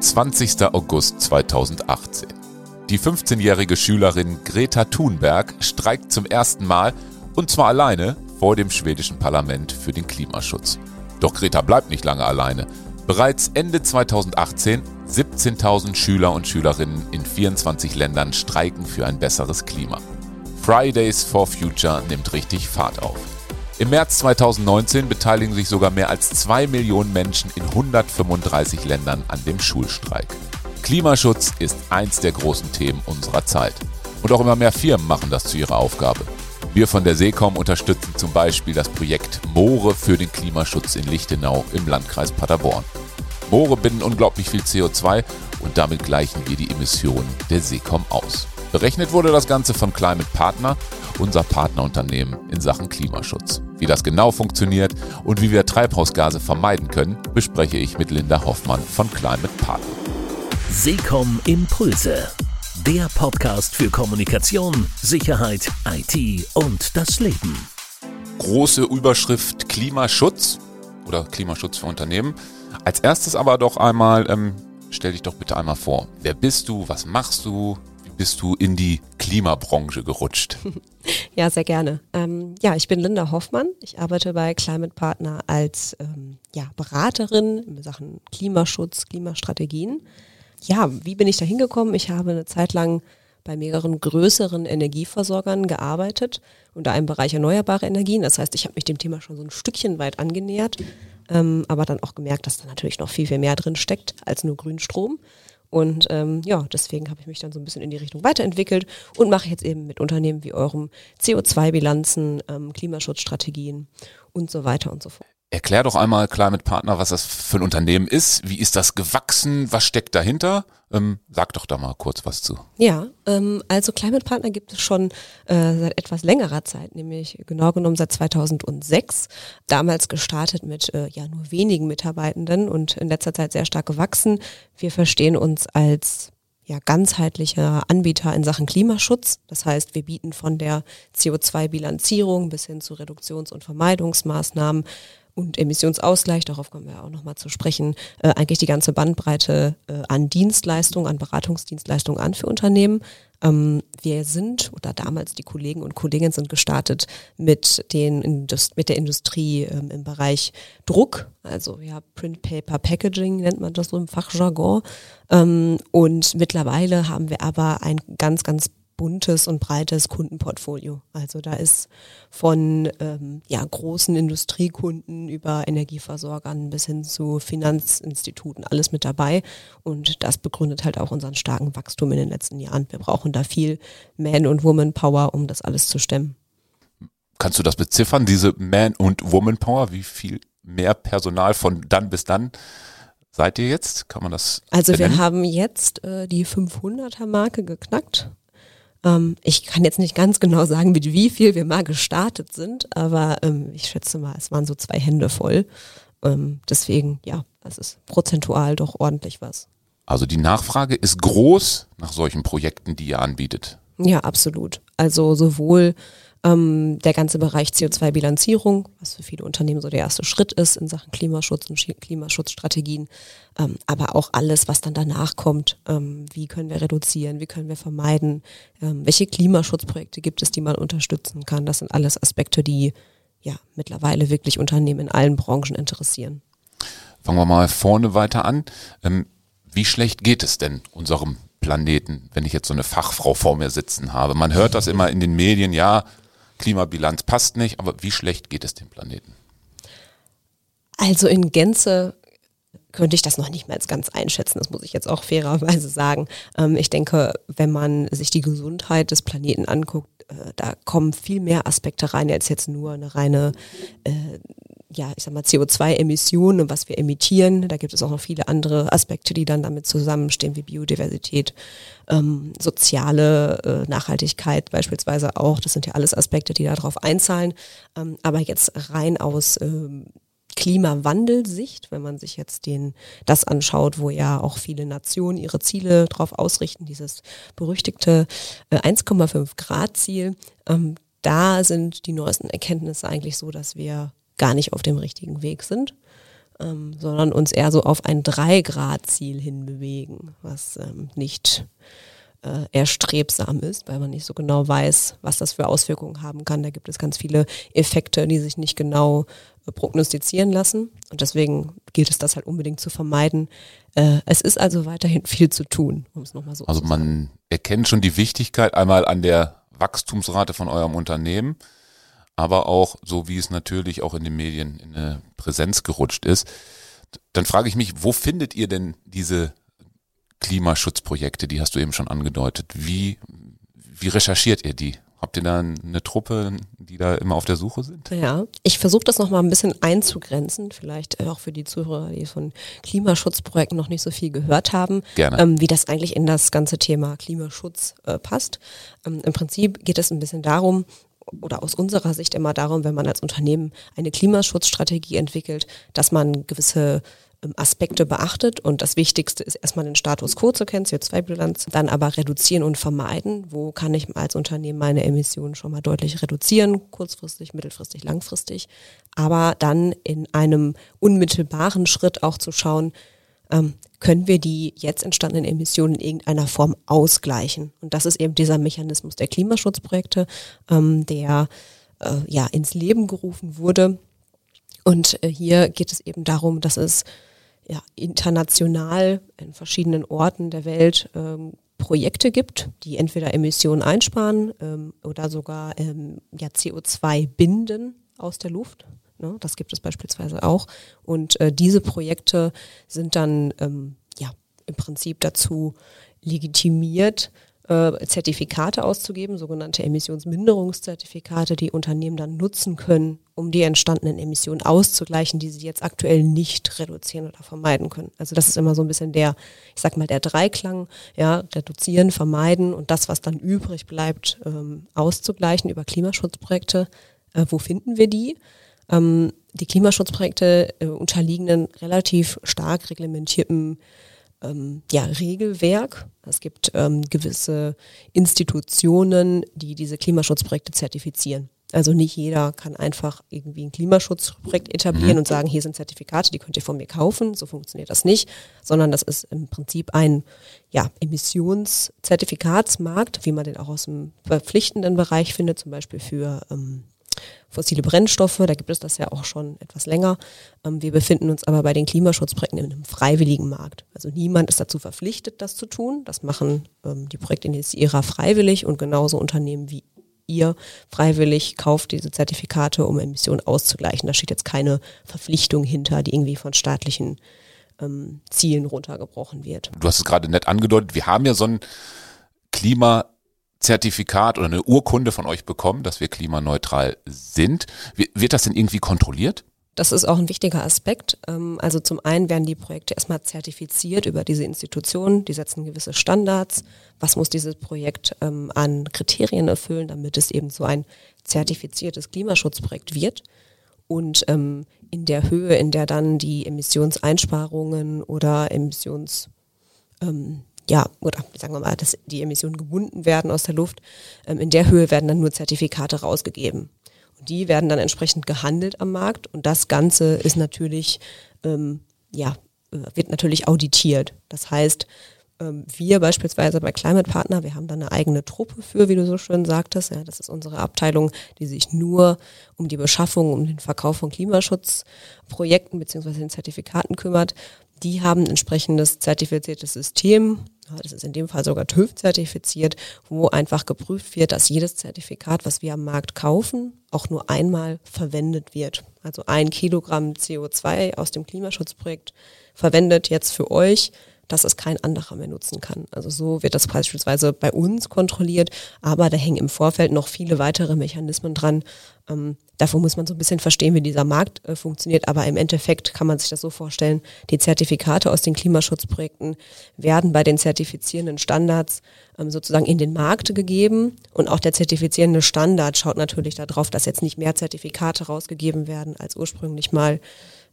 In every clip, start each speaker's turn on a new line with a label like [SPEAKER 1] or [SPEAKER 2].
[SPEAKER 1] 20. August 2018. Die 15-jährige Schülerin Greta Thunberg streikt zum ersten Mal, und zwar alleine, vor dem schwedischen Parlament für den Klimaschutz. Doch Greta bleibt nicht lange alleine. Bereits Ende 2018 17.000 Schüler und Schülerinnen in 24 Ländern streiken für ein besseres Klima. Fridays for Future nimmt richtig Fahrt auf. Im März 2019 beteiligen sich sogar mehr als 2 Millionen Menschen in 135 Ländern an dem Schulstreik. Klimaschutz ist eins der großen Themen unserer Zeit. Und auch immer mehr Firmen machen das zu ihrer Aufgabe. Wir von der Seekom unterstützen zum Beispiel das Projekt Moore für den Klimaschutz in Lichtenau im Landkreis Paderborn. Moore binden unglaublich viel CO2 und damit gleichen wir die Emissionen der Seekom aus. Berechnet wurde das Ganze von Climate Partner, unser Partnerunternehmen in Sachen Klimaschutz. Wie das genau funktioniert und wie wir Treibhausgase vermeiden können, bespreche ich mit Linda Hoffmann von Climate Partner.
[SPEAKER 2] Seekom Impulse, der Podcast für Kommunikation, Sicherheit, IT und das Leben.
[SPEAKER 1] Große Überschrift Klimaschutz oder Klimaschutz für Unternehmen. Als erstes aber doch einmal, ähm, stell dich doch bitte einmal vor. Wer bist du? Was machst du? Bist du in die Klimabranche gerutscht?
[SPEAKER 3] Ja, sehr gerne. Ähm, ja, ich bin Linda Hoffmann. Ich arbeite bei Climate Partner als ähm, ja, Beraterin in Sachen Klimaschutz, Klimastrategien. Ja, wie bin ich da hingekommen? Ich habe eine Zeit lang bei mehreren größeren Energieversorgern gearbeitet, unter einem Bereich erneuerbare Energien. Das heißt, ich habe mich dem Thema schon so ein Stückchen weit angenähert, ähm, aber dann auch gemerkt, dass da natürlich noch viel, viel mehr drin steckt als nur Grünstrom. Und ähm, ja, deswegen habe ich mich dann so ein bisschen in die Richtung weiterentwickelt und mache jetzt eben mit Unternehmen wie eurem CO2-Bilanzen, ähm, Klimaschutzstrategien und so weiter und so fort.
[SPEAKER 1] Erklär doch einmal Climate Partner, was das für ein Unternehmen ist. Wie ist das gewachsen? Was steckt dahinter? Ähm, sag doch da mal kurz was zu.
[SPEAKER 3] Ja, ähm, also Climate Partner gibt es schon äh, seit etwas längerer Zeit, nämlich genau genommen seit 2006. Damals gestartet mit äh, ja nur wenigen Mitarbeitenden und in letzter Zeit sehr stark gewachsen. Wir verstehen uns als ja, ganzheitlicher Anbieter in Sachen Klimaschutz. Das heißt, wir bieten von der CO2-Bilanzierung bis hin zu Reduktions- und Vermeidungsmaßnahmen und Emissionsausgleich, darauf kommen wir auch nochmal zu sprechen, äh, eigentlich die ganze Bandbreite äh, an Dienstleistungen, an Beratungsdienstleistungen an für Unternehmen. Ähm, wir sind, oder damals die Kollegen und Kolleginnen sind gestartet mit, den Indust mit der Industrie ähm, im Bereich Druck, also ja, Print, Paper, Packaging nennt man das so im Fachjargon. Ähm, und mittlerweile haben wir aber ein ganz, ganz buntes und breites Kundenportfolio. Also da ist von ähm, ja, großen Industriekunden über Energieversorgern bis hin zu Finanzinstituten alles mit dabei. Und das begründet halt auch unseren starken Wachstum in den letzten Jahren. Wir brauchen da viel Man- und Woman-Power, um das alles zu stemmen.
[SPEAKER 1] Kannst du das beziffern, diese Man- und Woman-Power? Wie viel mehr Personal von dann bis dann seid ihr jetzt? Kann man das?
[SPEAKER 3] Also benennen? wir haben jetzt äh, die 500er Marke geknackt ähm, ich kann jetzt nicht ganz genau sagen, mit wie viel wir mal gestartet sind, aber ähm, ich schätze mal, es waren so zwei Hände voll. Ähm, deswegen, ja, das ist prozentual doch ordentlich was.
[SPEAKER 1] Also die Nachfrage ist groß nach solchen Projekten, die ihr anbietet.
[SPEAKER 3] Ja, absolut. Also sowohl ähm, der ganze Bereich CO2-Bilanzierung, was für viele Unternehmen so der erste Schritt ist in Sachen Klimaschutz und Klimaschutzstrategien, ähm, aber auch alles, was dann danach kommt. Ähm, wie können wir reduzieren, wie können wir vermeiden, ähm, welche Klimaschutzprojekte gibt es, die man unterstützen kann. Das sind alles Aspekte, die ja mittlerweile wirklich Unternehmen in allen Branchen interessieren.
[SPEAKER 1] Fangen wir mal vorne weiter an. Ähm, wie schlecht geht es denn unserem Planeten, wenn ich jetzt so eine Fachfrau vor mir sitzen habe? Man hört das immer in den Medien, ja, Klimabilanz passt nicht, aber wie schlecht geht es dem Planeten?
[SPEAKER 3] Also in Gänze könnte ich das noch nicht mehr ganz einschätzen, das muss ich jetzt auch fairerweise sagen. Ähm, ich denke, wenn man sich die Gesundheit des Planeten anguckt, äh, da kommen viel mehr Aspekte rein als jetzt nur eine reine äh, ja, ich sag mal, CO2-Emissionen und was wir emittieren. Da gibt es auch noch viele andere Aspekte, die dann damit zusammenstehen, wie Biodiversität, ähm, soziale äh, Nachhaltigkeit beispielsweise auch. Das sind ja alles Aspekte, die darauf einzahlen. Ähm, aber jetzt rein aus ähm, Klimawandelsicht, wenn man sich jetzt den, das anschaut, wo ja auch viele Nationen ihre Ziele drauf ausrichten, dieses berüchtigte äh, 1,5 Grad Ziel, ähm, da sind die neuesten Erkenntnisse eigentlich so, dass wir gar nicht auf dem richtigen Weg sind. ähm, sondern uns eher so auf ein Drei-Grad-Ziel hinbewegen, was ähm, nicht äh, erstrebsam ist, weil man nicht so genau weiß, was das für Auswirkungen haben kann. Da gibt es ganz viele Effekte, die sich nicht genau äh, prognostizieren lassen. Und deswegen gilt es das halt unbedingt zu vermeiden. Äh, es ist also weiterhin viel zu tun, um es nochmal so
[SPEAKER 1] also zu sagen. Also man erkennt schon die Wichtigkeit einmal an der Wachstumsrate von eurem Unternehmen, aber auch so wie es natürlich auch in den Medien in eine Präsenz gerutscht ist. Dann frage ich mich, wo findet ihr denn diese Klimaschutzprojekte, die hast du eben schon angedeutet. Wie, wie recherchiert ihr die? Habt ihr da eine Truppe, die da immer auf der Suche sind?
[SPEAKER 3] Ja, ich versuche das nochmal ein bisschen einzugrenzen, vielleicht auch für die Zuhörer, die von Klimaschutzprojekten noch nicht so viel gehört haben. Ähm, wie das eigentlich in das ganze Thema Klimaschutz äh, passt. Ähm, Im Prinzip geht es ein bisschen darum, oder aus unserer Sicht immer darum, wenn man als Unternehmen eine Klimaschutzstrategie entwickelt, dass man gewisse Aspekte beachtet und das Wichtigste ist erstmal den Status quo zu kennen, CO2-Bilanz, dann aber reduzieren und vermeiden. Wo kann ich als Unternehmen meine Emissionen schon mal deutlich reduzieren, kurzfristig, mittelfristig, langfristig, aber dann in einem unmittelbaren Schritt auch zu schauen, ähm, können wir die jetzt entstandenen Emissionen in irgendeiner Form ausgleichen. Und das ist eben dieser Mechanismus der Klimaschutzprojekte, ähm, der äh, ja ins Leben gerufen wurde. Und äh, hier geht es eben darum, dass es ja, international in verschiedenen Orten der Welt ähm, Projekte gibt, die entweder Emissionen einsparen ähm, oder sogar ähm, ja, CO2 binden aus der Luft. Ne? Das gibt es beispielsweise auch. Und äh, diese Projekte sind dann ähm, ja im Prinzip dazu legitimiert, äh, Zertifikate auszugeben, sogenannte Emissionsminderungszertifikate, die Unternehmen dann nutzen können, um die entstandenen Emissionen auszugleichen, die sie jetzt aktuell nicht reduzieren oder vermeiden können. Also das ist immer so ein bisschen der, ich sag mal, der Dreiklang, ja, reduzieren, vermeiden und das, was dann übrig bleibt, ähm, auszugleichen über Klimaschutzprojekte. Äh, wo finden wir die? Ähm, die Klimaschutzprojekte äh, unterliegen einem relativ stark reglementierten ähm, ja, Regelwerk. Es gibt ähm, gewisse Institutionen, die diese Klimaschutzprojekte zertifizieren. Also nicht jeder kann einfach irgendwie ein Klimaschutzprojekt etablieren mhm. und sagen, hier sind Zertifikate, die könnt ihr von mir kaufen. So funktioniert das nicht, sondern das ist im Prinzip ein ja, Emissionszertifikatsmarkt, wie man den auch aus dem verpflichtenden Bereich findet, zum Beispiel für ähm, fossile Brennstoffe, da gibt es das ja auch schon etwas länger. Ähm, wir befinden uns aber bei den Klimaschutzprojekten in einem freiwilligen Markt. Also niemand ist dazu verpflichtet, das zu tun. Das machen ähm, die Projektinitiierer freiwillig und genauso Unternehmen wie ihr freiwillig kauft diese Zertifikate, um Emissionen auszugleichen. Da steht jetzt keine Verpflichtung hinter, die irgendwie von staatlichen ähm, Zielen runtergebrochen wird.
[SPEAKER 1] Du hast es gerade nett angedeutet, wir haben ja so ein Klima Zertifikat oder eine Urkunde von euch bekommen, dass wir klimaneutral sind. Wird das denn irgendwie kontrolliert?
[SPEAKER 3] Das ist auch ein wichtiger Aspekt. Ähm, also zum einen werden die Projekte erstmal zertifiziert über diese Institutionen, die setzen gewisse Standards. Was muss dieses Projekt ähm, an Kriterien erfüllen, damit es eben so ein zertifiziertes Klimaschutzprojekt wird? Und ähm, in der Höhe, in der dann die Emissionseinsparungen oder Emissions ja, oder sagen wir mal, dass die Emissionen gebunden werden aus der Luft, ähm, in der Höhe werden dann nur Zertifikate rausgegeben. Und die werden dann entsprechend gehandelt am Markt und das Ganze ist natürlich, ähm, ja, äh, wird natürlich auditiert. Das heißt, ähm, wir beispielsweise bei Climate Partner, wir haben da eine eigene Truppe für, wie du so schön sagtest. Ja, das ist unsere Abteilung, die sich nur um die Beschaffung, um den Verkauf von Klimaschutzprojekten beziehungsweise den Zertifikaten kümmert. Die haben ein entsprechendes zertifiziertes System, das ist in dem Fall sogar TÜV zertifiziert, wo einfach geprüft wird, dass jedes Zertifikat, was wir am Markt kaufen, auch nur einmal verwendet wird. Also ein Kilogramm CO2 aus dem Klimaschutzprojekt verwendet jetzt für euch dass es kein anderer mehr nutzen kann. Also so wird das beispielsweise bei uns kontrolliert, aber da hängen im Vorfeld noch viele weitere Mechanismen dran. Ähm, davor muss man so ein bisschen verstehen, wie dieser Markt äh, funktioniert, aber im Endeffekt kann man sich das so vorstellen, die Zertifikate aus den Klimaschutzprojekten werden bei den zertifizierenden Standards ähm, sozusagen in den Markt gegeben und auch der zertifizierende Standard schaut natürlich darauf, dass jetzt nicht mehr Zertifikate rausgegeben werden, als ursprünglich mal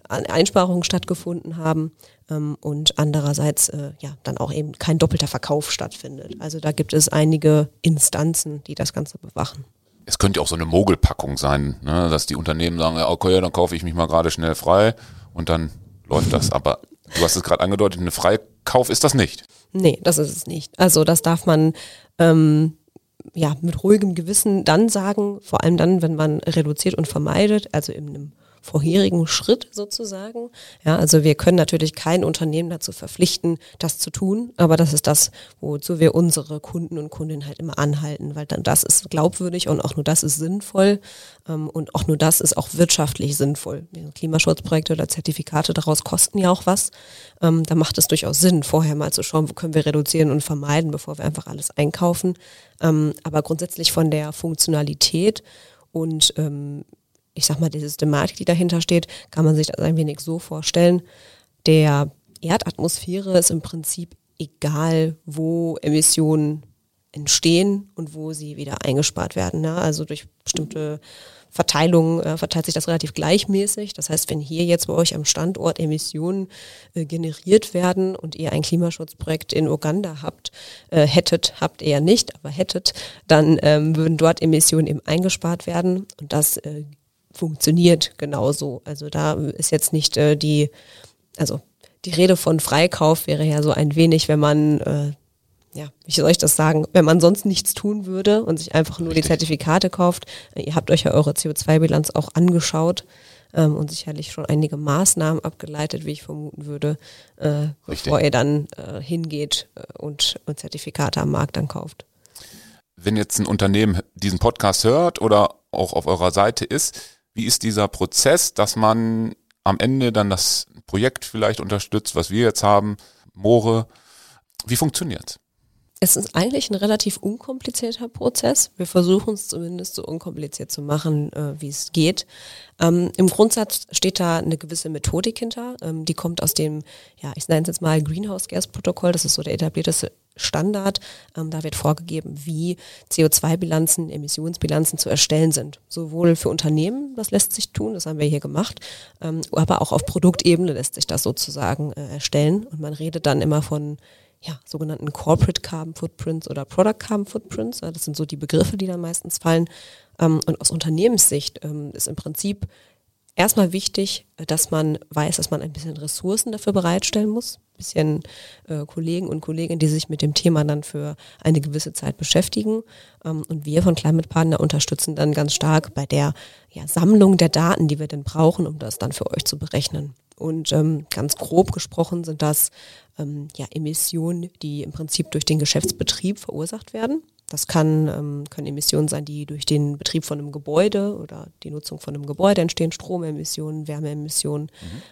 [SPEAKER 3] Einsparungen stattgefunden haben ähm, und andererseits äh, ja dann auch eben kein doppelter Verkauf stattfindet. Also da gibt es einige Instanzen, die das Ganze bewachen.
[SPEAKER 1] Es könnte auch so eine Mogelpackung sein, ne? dass die Unternehmen sagen, ja, okay, dann kaufe ich mich mal gerade schnell frei und dann läuft das. Aber du hast es gerade angedeutet, eine Freikauf ist das nicht.
[SPEAKER 3] Nee, das ist es nicht. Also das darf man ähm, ja mit ruhigem Gewissen dann sagen, vor allem dann, wenn man reduziert und vermeidet, also in einem vorherigen Schritt sozusagen. Ja, also wir können natürlich kein Unternehmen dazu verpflichten, das zu tun, aber das ist das, wozu wir unsere Kunden und Kundinnen halt immer anhalten, weil dann das ist glaubwürdig und auch nur das ist sinnvoll ähm, und auch nur das ist auch wirtschaftlich sinnvoll. Klimaschutzprojekte oder Zertifikate daraus kosten ja auch was. Ähm, da macht es durchaus Sinn, vorher mal zu schauen, wo können wir reduzieren und vermeiden, bevor wir einfach alles einkaufen. Ähm, aber grundsätzlich von der Funktionalität und ähm, ich sag mal, die Systematik, die dahinter steht, kann man sich das ein wenig so vorstellen. Der Erdatmosphäre ist im Prinzip egal, wo Emissionen entstehen und wo sie wieder eingespart werden. Ne? Also durch bestimmte Verteilungen äh, verteilt sich das relativ gleichmäßig. Das heißt, wenn hier jetzt bei euch am Standort Emissionen äh, generiert werden und ihr ein Klimaschutzprojekt in Uganda habt, äh, hättet, habt ihr ja nicht, aber hättet, dann ähm, würden dort Emissionen eben eingespart werden und das äh, funktioniert genauso. Also da ist jetzt nicht äh, die, also die Rede von Freikauf wäre ja so ein wenig, wenn man, äh, ja, wie soll ich das sagen, wenn man sonst nichts tun würde und sich einfach nur Richtig. die Zertifikate kauft. Ihr habt euch ja eure CO2-Bilanz auch angeschaut ähm, und sicherlich schon einige Maßnahmen abgeleitet, wie ich vermuten würde, äh, bevor ihr dann äh, hingeht äh, und, und Zertifikate am Markt dann kauft.
[SPEAKER 1] Wenn jetzt ein Unternehmen diesen Podcast hört oder auch auf eurer Seite ist, wie ist dieser Prozess, dass man am Ende dann das Projekt vielleicht unterstützt, was wir jetzt haben, Moore? Wie funktioniert
[SPEAKER 3] es ist eigentlich ein relativ unkomplizierter Prozess. Wir versuchen es zumindest so unkompliziert zu machen, äh, wie es geht. Ähm, Im Grundsatz steht da eine gewisse Methodik hinter. Ähm, die kommt aus dem, ja, ich nenne es jetzt mal Greenhouse Gas Protokoll. Das ist so der etablierte Standard. Ähm, da wird vorgegeben, wie CO2-Bilanzen, Emissionsbilanzen zu erstellen sind. Sowohl für Unternehmen, das lässt sich tun, das haben wir hier gemacht, ähm, aber auch auf Produktebene lässt sich das sozusagen äh, erstellen. Und man redet dann immer von ja, sogenannten Corporate Carbon Footprints oder Product Carbon Footprints. Das sind so die Begriffe, die da meistens fallen. Ähm, und aus Unternehmenssicht ähm, ist im Prinzip erstmal wichtig, dass man weiß, dass man ein bisschen Ressourcen dafür bereitstellen muss. Bisschen äh, Kollegen und Kolleginnen, die sich mit dem Thema dann für eine gewisse Zeit beschäftigen. Ähm, und wir von Climate Partner unterstützen dann ganz stark bei der ja, Sammlung der Daten, die wir denn brauchen, um das dann für euch zu berechnen. Und ähm, ganz grob gesprochen sind das ähm, ja, Emissionen, die im Prinzip durch den Geschäftsbetrieb verursacht werden. Das kann, ähm, können Emissionen sein, die durch den Betrieb von einem Gebäude oder die Nutzung von einem Gebäude entstehen, Stromemissionen, Wärmeemissionen,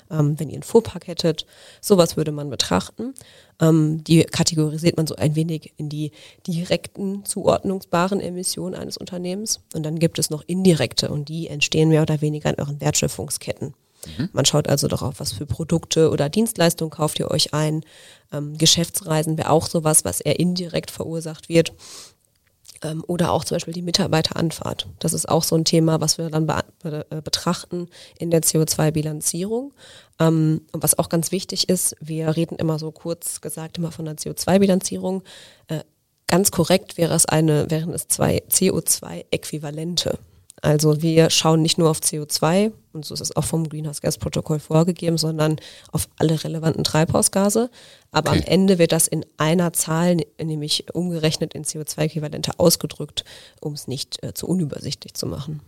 [SPEAKER 3] mhm. ähm, wenn ihr einen Fuhrpark hättet. Sowas würde man betrachten. Ähm, die kategorisiert man so ein wenig in die direkten zuordnungsbaren Emissionen eines Unternehmens. Und dann gibt es noch indirekte und die entstehen mehr oder weniger in euren Wertschöpfungsketten. Mhm. Man schaut also darauf, was für Produkte oder Dienstleistungen kauft ihr euch ein. Ähm, Geschäftsreisen wäre auch sowas, was eher indirekt verursacht wird. Ähm, oder auch zum Beispiel die Mitarbeiteranfahrt. Das ist auch so ein Thema, was wir dann be be äh, betrachten in der CO2-Bilanzierung. Ähm, und was auch ganz wichtig ist, wir reden immer so kurz gesagt immer von der CO2-Bilanzierung. Äh, ganz korrekt wäre es eine, wären es zwei CO2-Äquivalente. Also wir schauen nicht nur auf CO2, und so ist es auch vom Greenhouse Gas Protokoll vorgegeben, sondern auf alle relevanten Treibhausgase. Aber okay. am Ende wird das in einer Zahl, nämlich umgerechnet in CO2-Äquivalente ausgedrückt, um es nicht äh, zu unübersichtlich zu machen.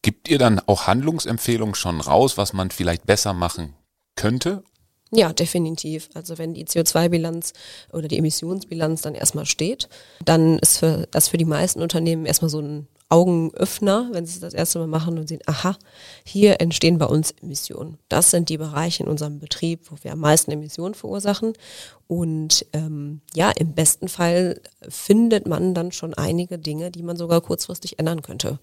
[SPEAKER 1] Gibt ihr dann auch Handlungsempfehlungen schon raus, was man vielleicht besser machen könnte?
[SPEAKER 3] Ja, definitiv. Also wenn die CO2-Bilanz oder die Emissionsbilanz dann erstmal steht, dann ist für, das für die meisten Unternehmen erstmal so ein Augenöffner, wenn sie das erste Mal machen und sehen, aha, hier entstehen bei uns Emissionen. Das sind die Bereiche in unserem Betrieb, wo wir am meisten Emissionen verursachen. Und ähm, ja, im besten Fall findet man dann schon einige Dinge, die man sogar kurzfristig ändern könnte.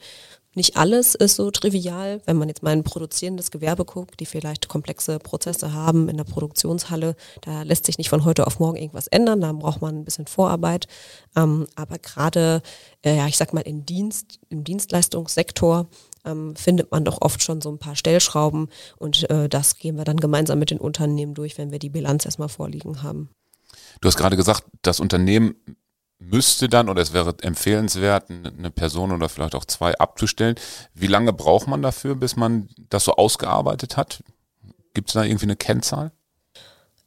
[SPEAKER 3] Nicht alles ist so trivial, wenn man jetzt mal ein produzierendes Gewerbe guckt, die vielleicht komplexe Prozesse haben in der Produktionshalle. Da lässt sich nicht von heute auf morgen irgendwas ändern, da braucht man ein bisschen Vorarbeit. Ähm, aber gerade, äh, ja, ich sag mal, im Dienst, im Dienstleistungssektor ähm, findet man doch oft schon so ein paar Stellschrauben und äh, das gehen wir dann gemeinsam mit den Unternehmen durch, wenn wir die Bilanz erstmal vorliegen haben.
[SPEAKER 1] Du hast gerade gesagt, das Unternehmen müsste dann oder es wäre empfehlenswert, eine Person oder vielleicht auch zwei abzustellen. Wie lange braucht man dafür, bis man das so ausgearbeitet hat? Gibt es da irgendwie eine Kennzahl?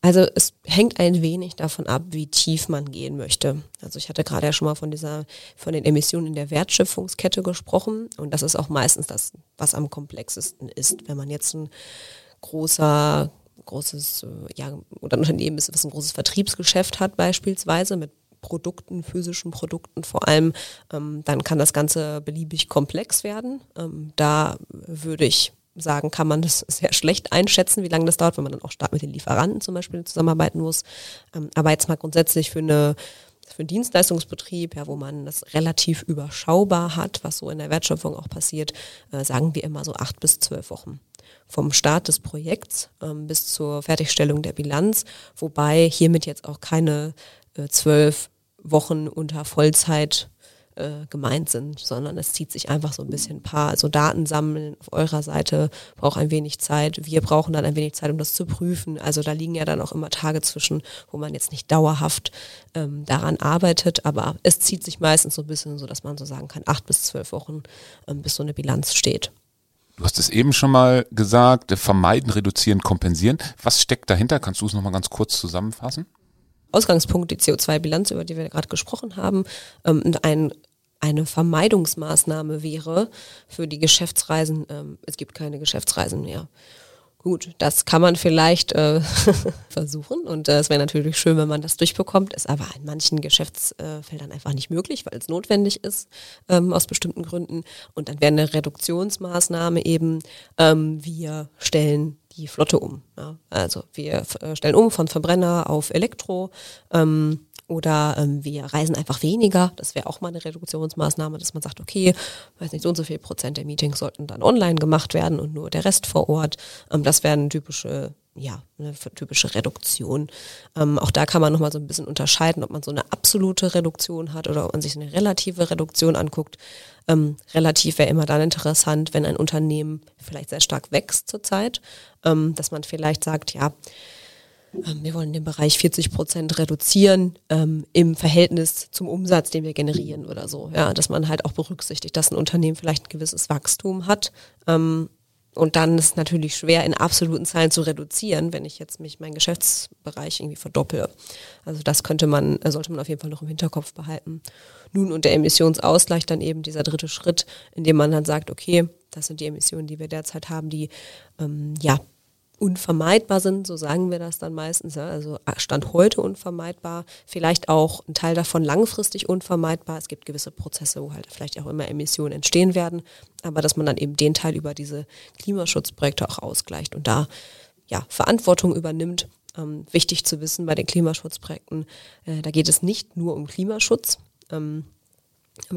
[SPEAKER 3] Also es hängt ein wenig davon ab, wie tief man gehen möchte. Also ich hatte gerade ja schon mal von dieser, von den Emissionen in der Wertschöpfungskette gesprochen und das ist auch meistens das, was am komplexesten ist. Wenn man jetzt ein großer, großes, äh, ja, oder ein Unternehmen ist, was ein großes Vertriebsgeschäft hat beispielsweise mit Produkten, physischen Produkten vor allem, ähm, dann kann das Ganze beliebig komplex werden. Ähm, da würde ich sagen, kann man das sehr schlecht einschätzen, wie lange das dauert, wenn man dann auch stark mit den Lieferanten zum Beispiel zusammenarbeiten muss. Ähm, aber jetzt mal grundsätzlich für eine für einen Dienstleistungsbetrieb, ja, wo man das relativ überschaubar hat, was so in der Wertschöpfung auch passiert, äh, sagen wir immer so acht bis zwölf Wochen. Vom Start des Projekts ähm, bis zur Fertigstellung der Bilanz, wobei hiermit jetzt auch keine äh, zwölf Wochen unter Vollzeit äh, gemeint sind, sondern es zieht sich einfach so ein bisschen ein paar, also Daten sammeln auf eurer Seite braucht ein wenig Zeit. Wir brauchen dann ein wenig Zeit, um das zu prüfen. Also da liegen ja dann auch immer Tage zwischen, wo man jetzt nicht dauerhaft ähm, daran arbeitet, aber es zieht sich meistens so ein bisschen so, dass man so sagen kann, acht bis zwölf Wochen, ähm, bis so eine Bilanz steht.
[SPEAKER 1] Du hast es eben schon mal gesagt, vermeiden, reduzieren, kompensieren. Was steckt dahinter? Kannst du es nochmal ganz kurz zusammenfassen?
[SPEAKER 3] Ausgangspunkt die CO2-Bilanz, über die wir gerade gesprochen haben, ähm, ein eine Vermeidungsmaßnahme wäre für die Geschäftsreisen, ähm, es gibt keine Geschäftsreisen mehr. Gut, das kann man vielleicht äh, versuchen und äh, es wäre natürlich schön, wenn man das durchbekommt, ist aber in manchen Geschäftsfeldern einfach nicht möglich, weil es notwendig ist ähm, aus bestimmten Gründen. Und dann wäre eine Reduktionsmaßnahme eben, ähm, wir stellen die Flotte um. Ja? Also wir äh, stellen um von Verbrenner auf Elektro. Ähm, oder ähm, wir reisen einfach weniger. Das wäre auch mal eine Reduktionsmaßnahme, dass man sagt, okay, weiß nicht, so und so viel Prozent der Meetings sollten dann online gemacht werden und nur der Rest vor Ort. Ähm, das wären typische ja, eine typische Reduktion. Ähm, auch da kann man nochmal so ein bisschen unterscheiden, ob man so eine absolute Reduktion hat oder ob man sich eine relative Reduktion anguckt. Ähm, relativ wäre immer dann interessant, wenn ein Unternehmen vielleicht sehr stark wächst zurzeit, ähm, dass man vielleicht sagt, ja, ähm, wir wollen den Bereich 40 Prozent reduzieren ähm, im Verhältnis zum Umsatz, den wir generieren oder so. Ja, dass man halt auch berücksichtigt, dass ein Unternehmen vielleicht ein gewisses Wachstum hat. Ähm, und dann ist es natürlich schwer, in absoluten Zahlen zu reduzieren, wenn ich jetzt mich meinen Geschäftsbereich irgendwie verdoppele. Also das könnte man, äh, sollte man auf jeden Fall noch im Hinterkopf behalten. Nun und der Emissionsausgleich dann eben dieser dritte Schritt, in dem man dann sagt, okay, das sind die Emissionen, die wir derzeit haben, die ähm, ja unvermeidbar sind, so sagen wir das dann meistens, ja, also Stand heute unvermeidbar, vielleicht auch ein Teil davon langfristig unvermeidbar. Es gibt gewisse Prozesse, wo halt vielleicht auch immer Emissionen entstehen werden, aber dass man dann eben den Teil über diese Klimaschutzprojekte auch ausgleicht und da ja, Verantwortung übernimmt. Ähm, wichtig zu wissen bei den Klimaschutzprojekten, äh, da geht es nicht nur um Klimaschutz. Ähm,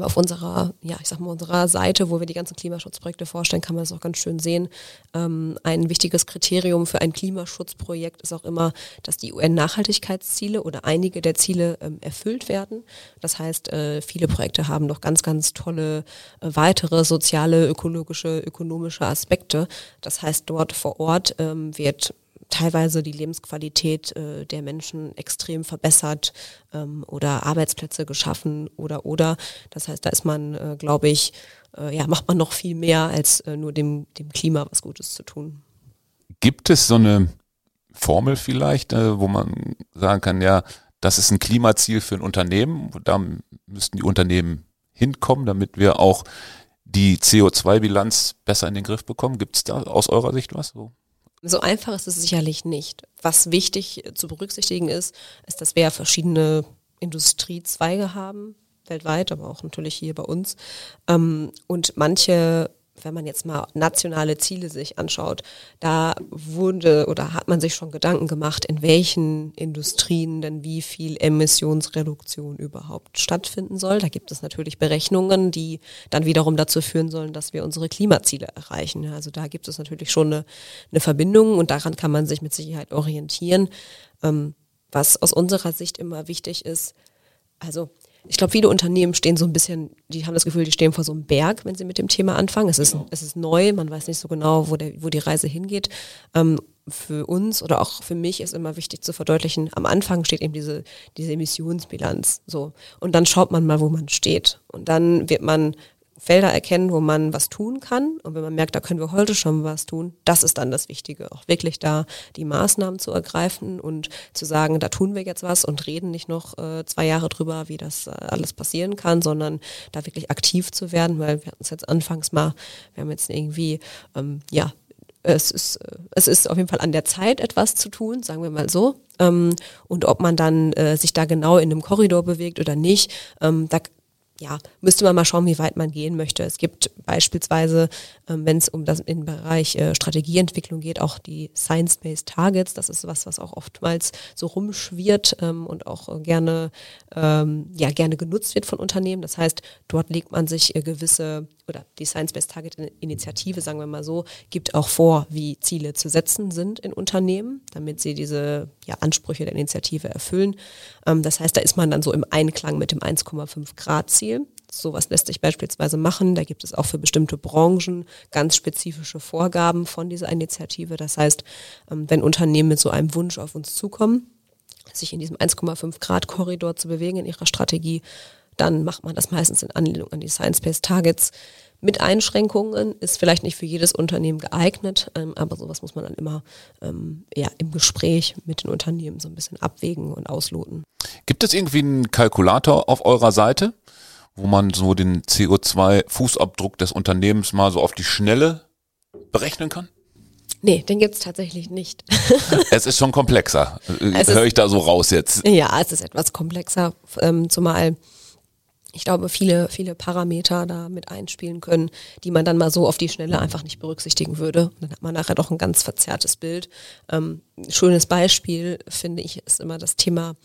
[SPEAKER 3] auf unserer, ja, ich sag mal, unserer Seite, wo wir die ganzen Klimaschutzprojekte vorstellen, kann man das auch ganz schön sehen. Ähm, ein wichtiges Kriterium für ein Klimaschutzprojekt ist auch immer, dass die UN-Nachhaltigkeitsziele oder einige der Ziele ähm, erfüllt werden. Das heißt, äh, viele Projekte haben noch ganz, ganz tolle äh, weitere soziale, ökologische, ökonomische Aspekte. Das heißt, dort vor Ort ähm, wird teilweise die Lebensqualität äh, der Menschen extrem verbessert ähm, oder Arbeitsplätze geschaffen oder oder. Das heißt, da ist man, äh, glaube ich, äh, ja, macht man noch viel mehr als äh, nur dem, dem Klima was Gutes zu tun.
[SPEAKER 1] Gibt es so eine Formel vielleicht, äh, wo man sagen kann, ja, das ist ein Klimaziel für ein Unternehmen, da müssten die Unternehmen hinkommen, damit wir auch die CO2-Bilanz besser in den Griff bekommen? Gibt es da aus eurer Sicht was? So?
[SPEAKER 3] So einfach ist es sicherlich nicht. Was wichtig zu berücksichtigen ist, ist, dass wir ja verschiedene Industriezweige haben, weltweit, aber auch natürlich hier bei uns. Ähm, und manche wenn man jetzt mal nationale Ziele sich anschaut, da wurde oder hat man sich schon Gedanken gemacht, in welchen Industrien denn wie viel Emissionsreduktion überhaupt stattfinden soll. Da gibt es natürlich Berechnungen, die dann wiederum dazu führen sollen, dass wir unsere Klimaziele erreichen. Also da gibt es natürlich schon eine, eine Verbindung und daran kann man sich mit Sicherheit orientieren. Ähm, was aus unserer Sicht immer wichtig ist, also ich glaube, viele Unternehmen stehen so ein bisschen, die haben das Gefühl, die stehen vor so einem Berg, wenn sie mit dem Thema anfangen. Es ist, es ist neu, man weiß nicht so genau, wo, der, wo die Reise hingeht. Ähm, für uns oder auch für mich ist immer wichtig zu verdeutlichen, am Anfang steht eben diese, diese Emissionsbilanz. So. Und dann schaut man mal, wo man steht. Und dann wird man Felder erkennen, wo man was tun kann. Und wenn man merkt, da können wir heute schon was tun, das ist dann das Wichtige. Auch wirklich da die Maßnahmen zu ergreifen und zu sagen, da tun wir jetzt was und reden nicht noch äh, zwei Jahre drüber, wie das äh, alles passieren kann, sondern da wirklich aktiv zu werden, weil wir hatten es jetzt anfangs mal, wir haben jetzt irgendwie, ähm, ja, es ist, äh, es ist auf jeden Fall an der Zeit, etwas zu tun, sagen wir mal so. Ähm, und ob man dann äh, sich da genau in einem Korridor bewegt oder nicht, ähm, da ja, müsste man mal schauen, wie weit man gehen möchte. Es gibt beispielsweise, wenn es um das im Bereich äh, Strategieentwicklung geht, auch die Science-Based Targets. Das ist was, was auch oftmals so rumschwirrt ähm, und auch äh, gerne, ähm, ja, gerne genutzt wird von Unternehmen. Das heißt, dort legt man sich äh, gewisse, oder die Science-Based Target Initiative, sagen wir mal so, gibt auch vor, wie Ziele zu setzen sind in Unternehmen, damit sie diese ja, Ansprüche der Initiative erfüllen. Ähm, das heißt, da ist man dann so im Einklang mit dem 1,5 Grad Ziel. Ziel. Sowas lässt sich beispielsweise machen. Da gibt es auch für bestimmte Branchen ganz spezifische Vorgaben von dieser Initiative. Das heißt, ähm, wenn Unternehmen mit so einem Wunsch auf uns zukommen, sich in diesem 1,5 Grad Korridor zu bewegen in ihrer Strategie, dann macht man das meistens in Anlehnung an die Science-Based Targets. Mit Einschränkungen ist vielleicht nicht für jedes Unternehmen geeignet, ähm, aber sowas muss man dann immer ähm, ja, im Gespräch mit den Unternehmen so ein bisschen abwägen und ausloten.
[SPEAKER 1] Gibt es irgendwie einen Kalkulator auf eurer Seite? Wo man so den CO2-Fußabdruck des Unternehmens mal so auf die Schnelle berechnen kann?
[SPEAKER 3] Nee, den gibt's tatsächlich nicht.
[SPEAKER 1] es ist schon komplexer, höre ich da so raus jetzt.
[SPEAKER 3] Ja, es ist etwas komplexer, ähm, zumal ich glaube, viele, viele Parameter da mit einspielen können, die man dann mal so auf die Schnelle einfach nicht berücksichtigen würde. Dann hat man nachher doch ein ganz verzerrtes Bild. Ähm, schönes Beispiel, finde ich, ist immer das Thema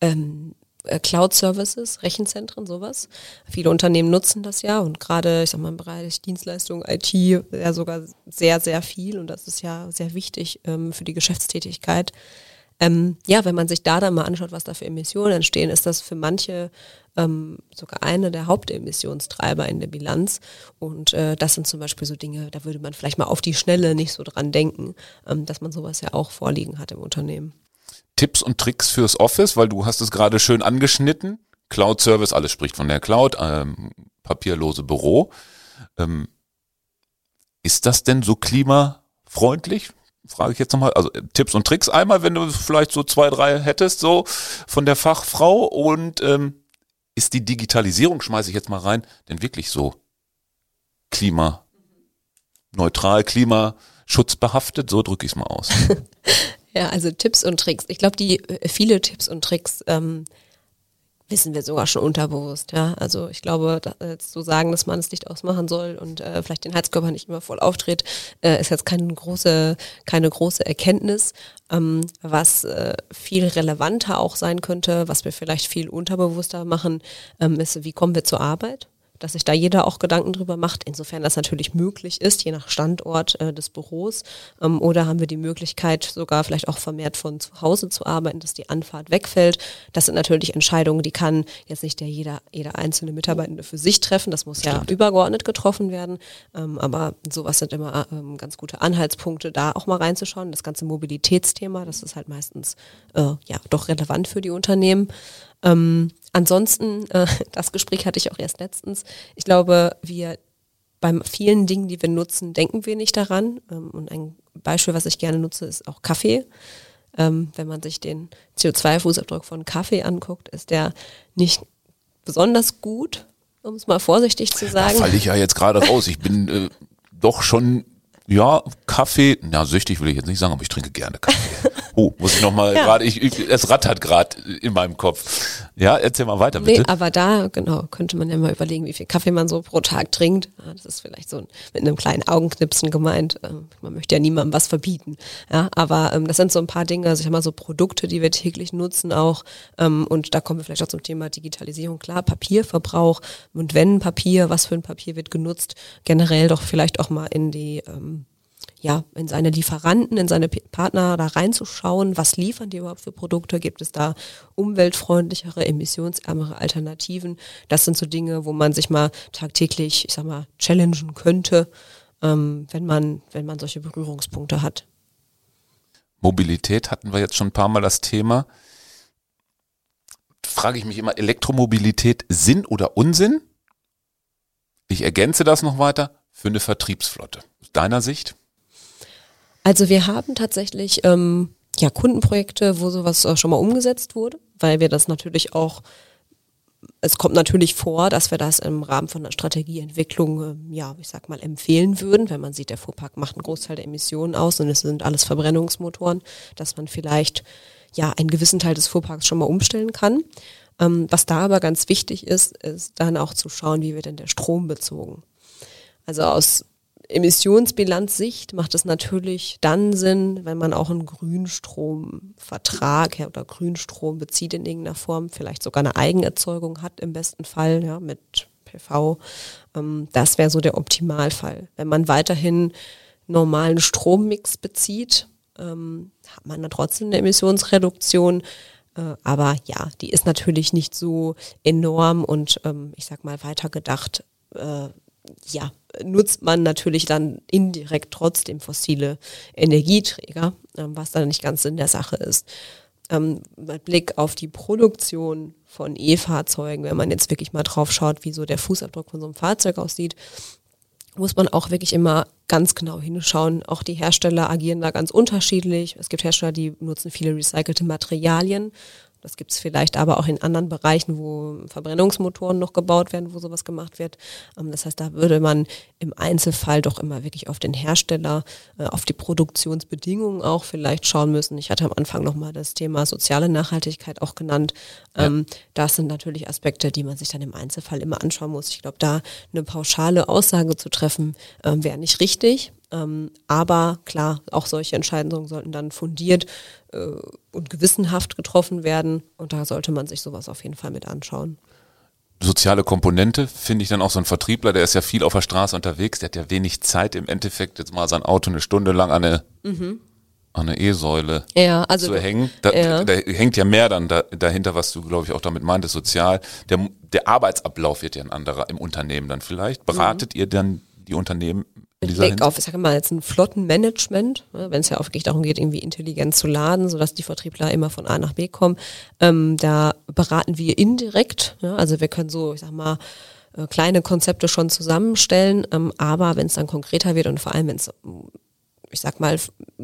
[SPEAKER 3] ähm, äh, Cloud-Services, Rechenzentren, sowas. Viele Unternehmen nutzen das ja und gerade, ich sag mal, im Bereich Dienstleistung, IT ja sogar sehr, sehr viel und das ist ja sehr wichtig ähm, für die Geschäftstätigkeit. Ähm, ja, wenn man sich da dann mal anschaut, was da für Emissionen entstehen, ist das für manche ähm, sogar eine der Hauptemissionstreiber in der Bilanz. Und äh, das sind zum Beispiel so Dinge, da würde man vielleicht mal auf die Schnelle nicht so dran denken, ähm, dass man sowas ja auch vorliegen hat im Unternehmen.
[SPEAKER 1] Tipps und Tricks fürs Office, weil du hast es gerade schön angeschnitten. Cloud Service, alles spricht von der Cloud, ähm, papierlose Büro. Ähm, ist das denn so klimafreundlich? Frage ich jetzt nochmal. Also äh, Tipps und Tricks einmal, wenn du vielleicht so zwei, drei hättest, so von der Fachfrau. Und ähm, ist die Digitalisierung, schmeiße ich jetzt mal rein, denn wirklich so klimaneutral, klimaschutzbehaftet? So drücke ich es mal aus.
[SPEAKER 3] Ja, also Tipps und Tricks. Ich glaube, die äh, viele Tipps und Tricks ähm, wissen wir sogar schon unterbewusst. Ja, also ich glaube, da, äh, zu sagen, dass man das Licht ausmachen soll und äh, vielleicht den Heizkörper nicht immer voll auftritt, äh, ist jetzt keine große keine große Erkenntnis. Ähm, was äh, viel relevanter auch sein könnte, was wir vielleicht viel unterbewusster machen, ähm, ist, wie kommen wir zur Arbeit? Dass sich da jeder auch Gedanken drüber macht, insofern das natürlich möglich ist, je nach Standort äh, des Büros. Ähm, oder haben wir die Möglichkeit, sogar vielleicht auch vermehrt von zu Hause zu arbeiten, dass die Anfahrt wegfällt. Das sind natürlich Entscheidungen, die kann jetzt nicht der jeder, jeder einzelne Mitarbeitende für sich treffen. Das muss Stimmt. ja übergeordnet getroffen werden. Ähm, aber sowas sind immer ähm, ganz gute Anhaltspunkte, da auch mal reinzuschauen. Das ganze Mobilitätsthema, das ist halt meistens äh, ja doch relevant für die Unternehmen. Ähm, ansonsten, äh, das Gespräch hatte ich auch erst letztens. Ich glaube, wir bei vielen Dingen, die wir nutzen, denken wir nicht daran. Ähm, und ein Beispiel, was ich gerne nutze, ist auch Kaffee. Ähm, wenn man sich den CO2-Fußabdruck von Kaffee anguckt, ist der nicht besonders gut, um es mal vorsichtig zu sagen. Da
[SPEAKER 1] falle ich ja jetzt gerade raus. Ich bin äh, doch schon, ja, Kaffee, na süchtig will ich jetzt nicht sagen, aber ich trinke gerne Kaffee. Oh, muss ich nochmal ja. gerade, ich, ich, es rattert gerade in meinem Kopf. Ja, erzähl mal weiter, bitte.
[SPEAKER 3] Nee, aber da, genau, könnte man ja mal überlegen, wie viel Kaffee man so pro Tag trinkt. Ja, das ist vielleicht so mit einem kleinen Augenknipsen gemeint. Ähm, man möchte ja niemandem was verbieten. Ja, aber ähm, das sind so ein paar Dinge, also ich sag mal so Produkte, die wir täglich nutzen auch. Ähm, und da kommen wir vielleicht auch zum Thema Digitalisierung. Klar, Papierverbrauch und wenn Papier, was für ein Papier wird genutzt, generell doch vielleicht auch mal in die ähm, ja, in seine Lieferanten, in seine Partner da reinzuschauen, was liefern die überhaupt für Produkte, gibt es da umweltfreundlichere, emissionsärmere Alternativen. Das sind so Dinge, wo man sich mal tagtäglich, ich sag mal, challengen könnte, ähm, wenn man, wenn man solche Berührungspunkte hat.
[SPEAKER 1] Mobilität hatten wir jetzt schon ein paar Mal das Thema. Frage ich mich immer, Elektromobilität Sinn oder Unsinn? Ich ergänze das noch weiter für eine Vertriebsflotte. Aus deiner Sicht?
[SPEAKER 3] Also wir haben tatsächlich ähm, ja Kundenprojekte, wo sowas äh, schon mal umgesetzt wurde, weil wir das natürlich auch es kommt natürlich vor, dass wir das im Rahmen von der Strategieentwicklung, äh, ja, ich sag mal, empfehlen würden, wenn man sieht, der Fuhrpark macht einen Großteil der Emissionen aus und es sind alles Verbrennungsmotoren, dass man vielleicht ja einen gewissen Teil des Fuhrparks schon mal umstellen kann. Ähm, was da aber ganz wichtig ist, ist dann auch zu schauen, wie wird denn der Strom bezogen. Also aus Emissionsbilanzsicht macht es natürlich dann Sinn, wenn man auch einen Grünstromvertrag oder Grünstrom bezieht in irgendeiner Form, vielleicht sogar eine Eigenerzeugung hat im besten Fall ja, mit PV. Ähm, das wäre so der Optimalfall. Wenn man weiterhin normalen Strommix bezieht, ähm, hat man dann trotzdem eine Emissionsreduktion. Äh, aber ja, die ist natürlich nicht so enorm und ähm, ich sag mal weitergedacht. Äh, ja, nutzt man natürlich dann indirekt trotzdem fossile Energieträger, ähm, was dann nicht ganz in der Sache ist. Ähm, mit Blick auf die Produktion von E-Fahrzeugen, wenn man jetzt wirklich mal drauf schaut, wie so der Fußabdruck von so einem Fahrzeug aussieht, muss man auch wirklich immer ganz genau hinschauen. Auch die Hersteller agieren da ganz unterschiedlich. Es gibt Hersteller, die nutzen viele recycelte Materialien das gibt es vielleicht aber auch in anderen Bereichen, wo Verbrennungsmotoren noch gebaut werden, wo sowas gemacht wird. Ähm, das heißt, da würde man im Einzelfall doch immer wirklich auf den Hersteller, äh, auf die Produktionsbedingungen auch vielleicht schauen müssen. Ich hatte am Anfang nochmal das Thema soziale Nachhaltigkeit auch genannt. Ja. Ähm, das sind natürlich Aspekte, die man sich dann im Einzelfall immer anschauen muss. Ich glaube, da eine pauschale Aussage zu treffen, ähm, wäre nicht richtig. Ähm, aber klar, auch solche Entscheidungen sollten dann fundiert äh, und gewissenhaft getroffen werden. Und da sollte man sich sowas auf jeden Fall mit anschauen.
[SPEAKER 1] Soziale Komponente finde ich dann auch so ein Vertriebler, der ist ja viel auf der Straße unterwegs, der hat ja wenig Zeit im Endeffekt jetzt mal sein Auto eine Stunde lang an eine mhm an eine E-Säule
[SPEAKER 3] ja, also,
[SPEAKER 1] zu hängen. Da, ja. da, hängt ja mehr dann da, dahinter, was du, glaube ich, auch damit meintest, sozial. Der, der Arbeitsablauf wird ja ein anderer im Unternehmen dann vielleicht. Beratet mhm. ihr dann die Unternehmen
[SPEAKER 3] Blick auf, ich sage mal, jetzt ein Flottenmanagement, ne, wenn es ja auch wirklich darum geht, irgendwie intelligent zu laden, sodass die Vertriebler immer von A nach B kommen. Ähm, da beraten wir indirekt, ja, also wir können so, ich sag mal, äh, kleine Konzepte schon zusammenstellen, ähm, aber wenn es dann konkreter wird und vor allem, wenn es ich sag mal,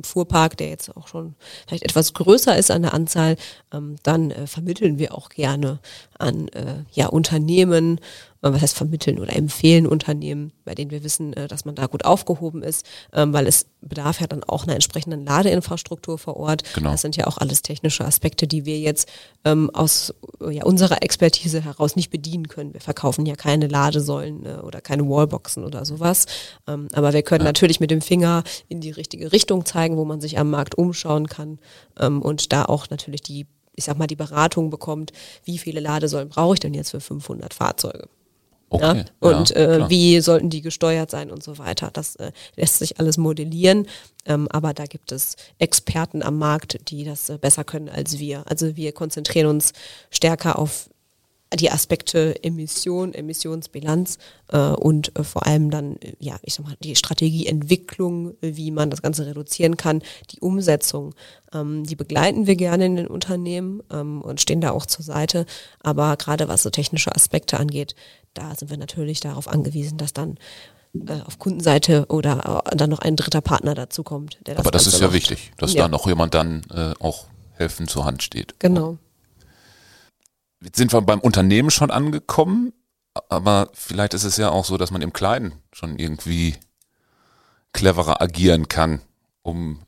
[SPEAKER 3] Fuhrpark, der jetzt auch schon vielleicht etwas größer ist an der Anzahl, ähm, dann äh, vermitteln wir auch gerne an äh, ja, Unternehmen, was heißt vermitteln oder empfehlen Unternehmen, bei denen wir wissen, äh, dass man da gut aufgehoben ist, ähm, weil es bedarf ja dann auch einer entsprechenden Ladeinfrastruktur vor Ort. Genau. Das sind ja auch alles technische Aspekte, die wir jetzt ähm, aus ja, unserer Expertise heraus nicht bedienen können. Wir verkaufen ja keine Ladesäulen äh, oder keine Wallboxen oder sowas. Ähm, aber wir können ja. natürlich mit dem Finger in die richtige Richtung zeigen, wo man sich am Markt umschauen kann und da auch natürlich die ich sag mal, die Beratung bekommt, wie viele Ladesäulen brauche ich denn jetzt für 500 Fahrzeuge? Okay, ja? Und ja, äh, wie sollten die gesteuert sein und so weiter. Das äh, lässt sich alles modellieren, ähm, aber da gibt es Experten am Markt, die das äh, besser können als wir. Also wir konzentrieren uns stärker auf die Aspekte Emission, Emissionsbilanz äh, und äh, vor allem dann, äh, ja, ich sag mal, die Strategieentwicklung, wie man das Ganze reduzieren kann, die Umsetzung, ähm, die begleiten wir gerne in den Unternehmen ähm, und stehen da auch zur Seite. Aber gerade was so technische Aspekte angeht, da sind wir natürlich darauf angewiesen, dass dann äh, auf Kundenseite oder äh, dann noch ein dritter Partner dazu kommt.
[SPEAKER 1] Der das Aber das Ganze ist ja macht. wichtig, dass ja. da noch jemand dann äh, auch helfen zur Hand steht.
[SPEAKER 3] Genau.
[SPEAKER 1] Sind wir beim Unternehmen schon angekommen, aber vielleicht ist es ja auch so, dass man im Kleinen schon irgendwie cleverer agieren kann, um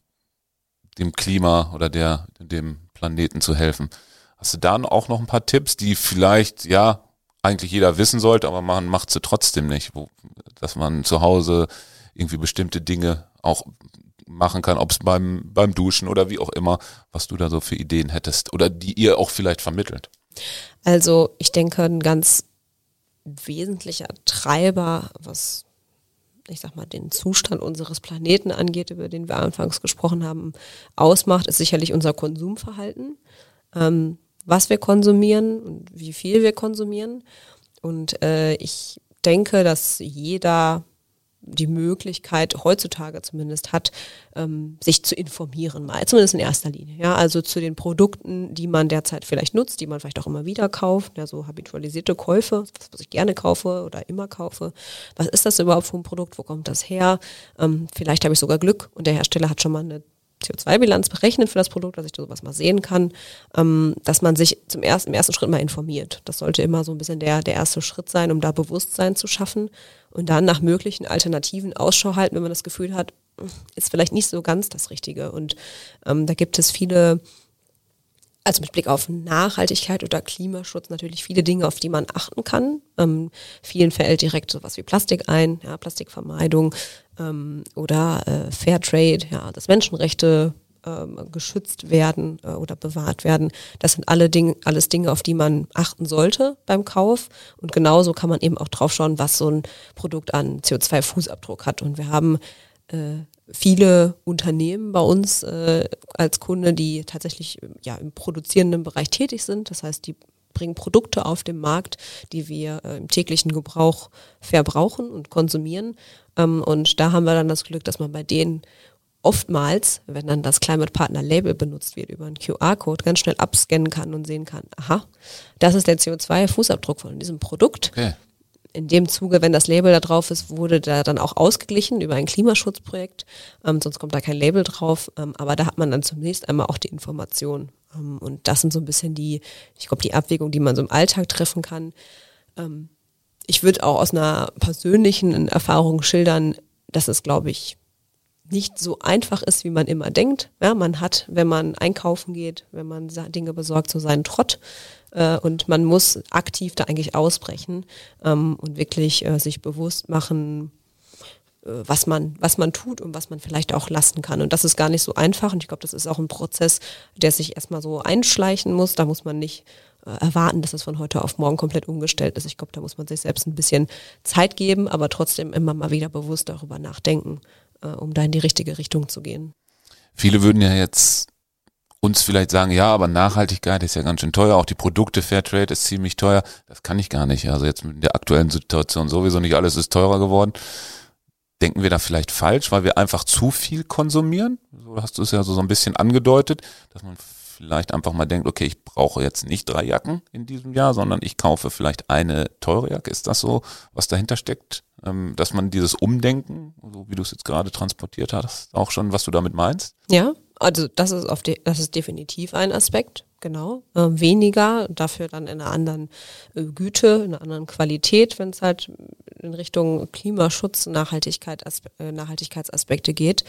[SPEAKER 1] dem Klima oder der, dem Planeten zu helfen. Hast du da auch noch ein paar Tipps, die vielleicht, ja, eigentlich jeder wissen sollte, aber man macht sie trotzdem nicht, wo, dass man zu Hause irgendwie bestimmte Dinge auch machen kann, ob es beim, beim Duschen oder wie auch immer, was du da so für Ideen hättest oder die ihr auch vielleicht vermittelt.
[SPEAKER 3] Also ich denke, ein ganz wesentlicher Treiber, was ich sag mal, den Zustand unseres Planeten angeht, über den wir anfangs gesprochen haben, ausmacht, ist sicherlich unser Konsumverhalten. Ähm, was wir konsumieren und wie viel wir konsumieren. Und äh, ich denke, dass jeder die Möglichkeit heutzutage zumindest hat, ähm, sich zu informieren, mal zumindest in erster Linie. Ja, also zu den Produkten, die man derzeit vielleicht nutzt, die man vielleicht auch immer wieder kauft, ja, so habitualisierte Käufe, was ich gerne kaufe oder immer kaufe. Was ist das überhaupt für ein Produkt? Wo kommt das her? Ähm, vielleicht habe ich sogar Glück und der Hersteller hat schon mal eine CO2-Bilanz berechnet für das Produkt, dass ich sowas mal sehen kann, ähm, dass man sich zum ersten, im ersten Schritt mal informiert. Das sollte immer so ein bisschen der, der erste Schritt sein, um da Bewusstsein zu schaffen und dann nach möglichen Alternativen Ausschau halten, wenn man das Gefühl hat, ist vielleicht nicht so ganz das Richtige. Und ähm, da gibt es viele also mit Blick auf Nachhaltigkeit oder Klimaschutz natürlich viele Dinge, auf die man achten kann. Ähm, vielen fällt direkt sowas wie Plastik ein, ja, Plastikvermeidung ähm, oder äh, Fairtrade, ja, dass Menschenrechte ähm, geschützt werden äh, oder bewahrt werden. Das sind alle Dinge, alles Dinge, auf die man achten sollte beim Kauf. Und genauso kann man eben auch drauf schauen, was so ein Produkt an CO2-Fußabdruck hat. Und wir haben äh, viele Unternehmen bei uns äh, als Kunde, die tatsächlich ja im produzierenden Bereich tätig sind. Das heißt, die bringen Produkte auf den Markt, die wir äh, im täglichen Gebrauch verbrauchen und konsumieren. Ähm, und da haben wir dann das Glück, dass man bei denen oftmals, wenn dann das Climate Partner Label benutzt wird über einen QR-Code, ganz schnell abscannen kann und sehen kann, aha, das ist der CO2-Fußabdruck von diesem Produkt. Okay in dem Zuge, wenn das Label da drauf ist, wurde da dann auch ausgeglichen über ein Klimaschutzprojekt. Ähm, sonst kommt da kein Label drauf. Ähm, aber da hat man dann zunächst einmal auch die Information. Ähm, und das sind so ein bisschen die, ich glaube, die Abwägung, die man so im Alltag treffen kann. Ähm, ich würde auch aus einer persönlichen Erfahrung schildern, dass es, glaube ich, nicht so einfach ist, wie man immer denkt. Ja, man hat, wenn man einkaufen geht, wenn man Dinge besorgt, so seinen Trott. Äh, und man muss aktiv da eigentlich ausbrechen ähm, und wirklich äh, sich bewusst machen, äh, was man, was man tut und was man vielleicht auch lassen kann. Und das ist gar nicht so einfach. Und ich glaube, das ist auch ein Prozess, der sich erstmal so einschleichen muss. Da muss man nicht äh, erwarten, dass es von heute auf morgen komplett umgestellt ist. Ich glaube, da muss man sich selbst ein bisschen Zeit geben, aber trotzdem immer mal wieder bewusst darüber nachdenken, um da in die richtige Richtung zu gehen.
[SPEAKER 1] Viele würden ja jetzt uns vielleicht sagen, ja, aber Nachhaltigkeit ist ja ganz schön teuer, auch die Produkte Fairtrade ist ziemlich teuer. Das kann ich gar nicht. Also jetzt mit der aktuellen Situation sowieso nicht alles ist teurer geworden. Denken wir da vielleicht falsch, weil wir einfach zu viel konsumieren? So hast du es ja so, so ein bisschen angedeutet, dass man vielleicht einfach mal denkt, okay, ich brauche jetzt nicht drei Jacken in diesem Jahr, sondern ich kaufe vielleicht eine teure Jacke. Ist das so, was dahinter steckt? Ähm, dass man dieses Umdenken, so wie du es jetzt gerade transportiert hast, auch schon, was du damit meinst?
[SPEAKER 3] Ja, also das ist auf de das ist definitiv ein Aspekt, genau. Äh, weniger, dafür dann in einer anderen äh, Güte, in einer anderen Qualität, wenn es halt in Richtung Klimaschutz, Nachhaltigkeit, Aspe äh, Nachhaltigkeitsaspekte geht.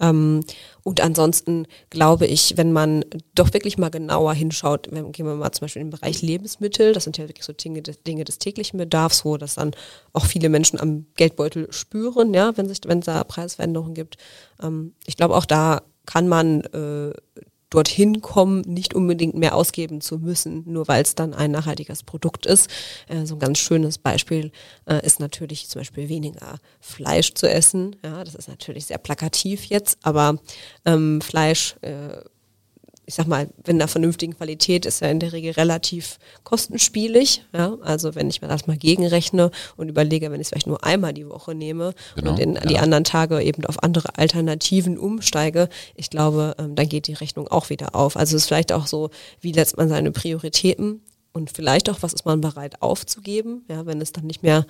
[SPEAKER 3] Ähm, und ansonsten glaube ich, wenn man doch wirklich mal genauer hinschaut, wenn, gehen wir mal zum Beispiel in den Bereich Lebensmittel, das sind ja wirklich so Dinge, Dinge des täglichen Bedarfs, wo das dann auch viele Menschen am Geldbeutel spüren, ja, wenn wenn es da Preisveränderungen gibt. Ähm, ich glaube, auch da kann man äh, dorthin kommen, nicht unbedingt mehr ausgeben zu müssen, nur weil es dann ein nachhaltiges Produkt ist. Äh, so ein ganz schönes Beispiel äh, ist natürlich zum Beispiel weniger Fleisch zu essen. Ja, das ist natürlich sehr plakativ jetzt, aber ähm, Fleisch äh, ich sag mal, wenn der vernünftigen Qualität ist ja in der Regel relativ kostenspielig. Ja? Also wenn ich mir das mal gegenrechne und überlege, wenn ich es vielleicht nur einmal die Woche nehme genau, und in ja. die anderen Tage eben auf andere Alternativen umsteige, ich glaube, ähm, dann geht die Rechnung auch wieder auf. Also es ist vielleicht auch so, wie setzt man seine Prioritäten und vielleicht auch, was ist man bereit aufzugeben, ja, wenn es dann nicht mehr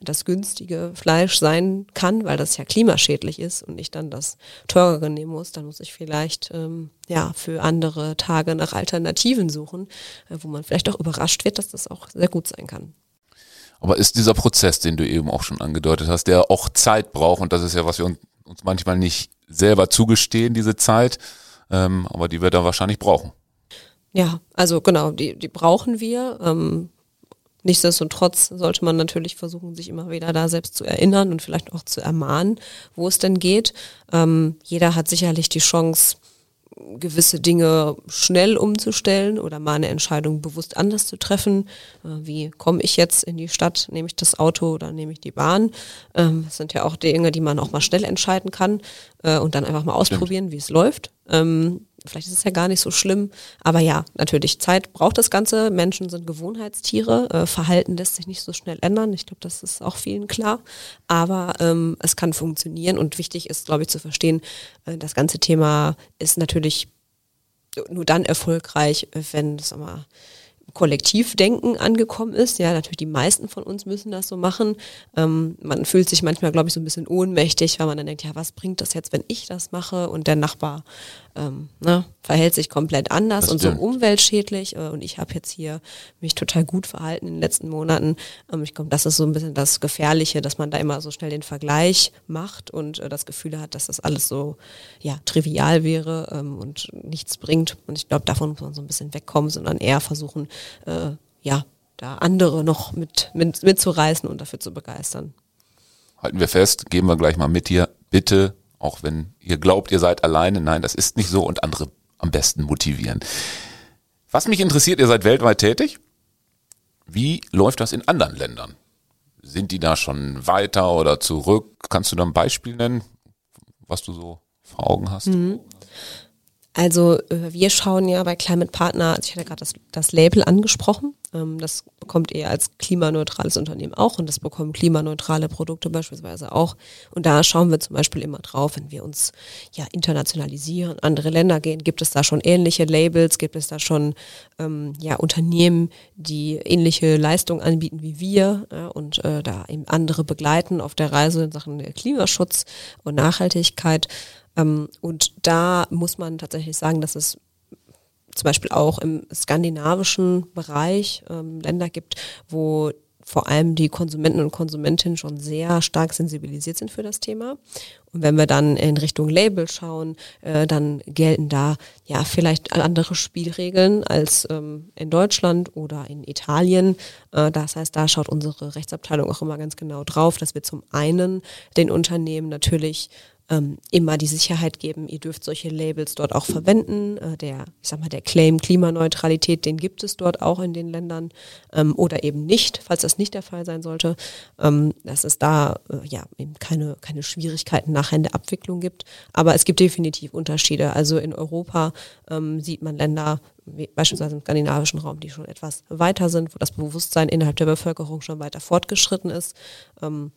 [SPEAKER 3] das günstige Fleisch sein kann, weil das ja klimaschädlich ist und ich dann das teurere nehmen muss, dann muss ich vielleicht ähm, ja für andere Tage nach Alternativen suchen, äh, wo man vielleicht auch überrascht wird, dass das auch sehr gut sein kann.
[SPEAKER 1] Aber ist dieser Prozess, den du eben auch schon angedeutet hast, der auch Zeit braucht und das ist ja, was wir uns manchmal nicht selber zugestehen, diese Zeit, ähm, aber die wir da wahrscheinlich brauchen.
[SPEAKER 3] Ja, also genau, die, die brauchen wir. Ähm, nichtsdestotrotz sollte man natürlich versuchen, sich immer wieder da selbst zu erinnern und vielleicht auch zu ermahnen, wo es denn geht. Ähm, jeder hat sicherlich die Chance, gewisse Dinge schnell umzustellen oder mal eine Entscheidung bewusst anders zu treffen. Äh, wie komme ich jetzt in die Stadt? Nehme ich das Auto oder nehme ich die Bahn? Ähm, das sind ja auch Dinge, die man auch mal schnell entscheiden kann. Äh, und dann einfach mal ausprobieren, wie es läuft. Ähm, vielleicht ist es ja gar nicht so schlimm, aber ja, natürlich, Zeit braucht das Ganze. Menschen sind Gewohnheitstiere, äh, Verhalten lässt sich nicht so schnell ändern. Ich glaube, das ist auch vielen klar, aber ähm, es kann funktionieren und wichtig ist, glaube ich, zu verstehen, äh, das ganze Thema ist natürlich nur dann erfolgreich, wenn, sag mal, Kollektivdenken angekommen ist. Ja, natürlich die meisten von uns müssen das so machen. Ähm, man fühlt sich manchmal, glaube ich, so ein bisschen ohnmächtig, weil man dann denkt, ja, was bringt das jetzt, wenn ich das mache und der Nachbar ähm, ne, verhält sich komplett anders und so umweltschädlich. Äh, und ich habe jetzt hier mich total gut verhalten in den letzten Monaten. Ähm, ich glaube, das ist so ein bisschen das Gefährliche, dass man da immer so schnell den Vergleich macht und äh, das Gefühl hat, dass das alles so ja trivial wäre ähm, und nichts bringt. Und ich glaube, davon muss man so ein bisschen wegkommen, sondern eher versuchen, äh, ja, da andere noch mit, mit mitzureißen und dafür zu begeistern.
[SPEAKER 1] Halten wir fest, geben wir gleich mal mit hier. Bitte auch wenn ihr glaubt, ihr seid alleine. Nein, das ist nicht so und andere am besten motivieren. Was mich interessiert, ihr seid weltweit tätig. Wie läuft das in anderen Ländern? Sind die da schon weiter oder zurück? Kannst du da ein Beispiel nennen, was du so vor Augen hast? Mhm.
[SPEAKER 3] Also äh, wir schauen ja bei Climate Partner, also ich hatte gerade das, das Label angesprochen, ähm, das bekommt ihr als klimaneutrales Unternehmen auch und das bekommen klimaneutrale Produkte beispielsweise auch. Und da schauen wir zum Beispiel immer drauf, wenn wir uns ja internationalisieren, andere Länder gehen, gibt es da schon ähnliche Labels, gibt es da schon ähm, ja Unternehmen, die ähnliche Leistungen anbieten wie wir ja, und äh, da eben andere begleiten auf der Reise in Sachen Klimaschutz und Nachhaltigkeit. Ähm, und da muss man tatsächlich sagen, dass es zum Beispiel auch im skandinavischen Bereich ähm, Länder gibt, wo vor allem die Konsumenten und Konsumentinnen schon sehr stark sensibilisiert sind für das Thema. Und wenn wir dann in Richtung Label schauen, äh, dann gelten da ja vielleicht andere Spielregeln als ähm, in Deutschland oder in Italien. Äh, das heißt, da schaut unsere Rechtsabteilung auch immer ganz genau drauf, dass wir zum einen den Unternehmen natürlich ähm, immer die Sicherheit geben, ihr dürft solche Labels dort auch verwenden. Äh, der, ich sag mal, der Claim Klimaneutralität, den gibt es dort auch in den Ländern ähm, oder eben nicht, falls das nicht der Fall sein sollte, ähm, dass es da äh, ja eben keine, keine Schwierigkeiten nachher in der Abwicklung gibt. Aber es gibt definitiv Unterschiede. Also in Europa ähm, sieht man Länder, beispielsweise im skandinavischen Raum, die schon etwas weiter sind, wo das Bewusstsein innerhalb der Bevölkerung schon weiter fortgeschritten ist. Ähm,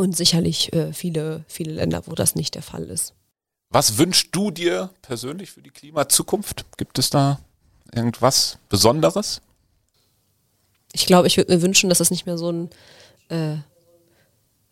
[SPEAKER 3] und sicherlich äh, viele, viele Länder, wo das nicht der Fall ist.
[SPEAKER 1] Was wünschst du dir persönlich für die Klimazukunft? Gibt es da irgendwas Besonderes?
[SPEAKER 3] Ich glaube, ich würde mir wünschen, dass es nicht mehr so ein, äh,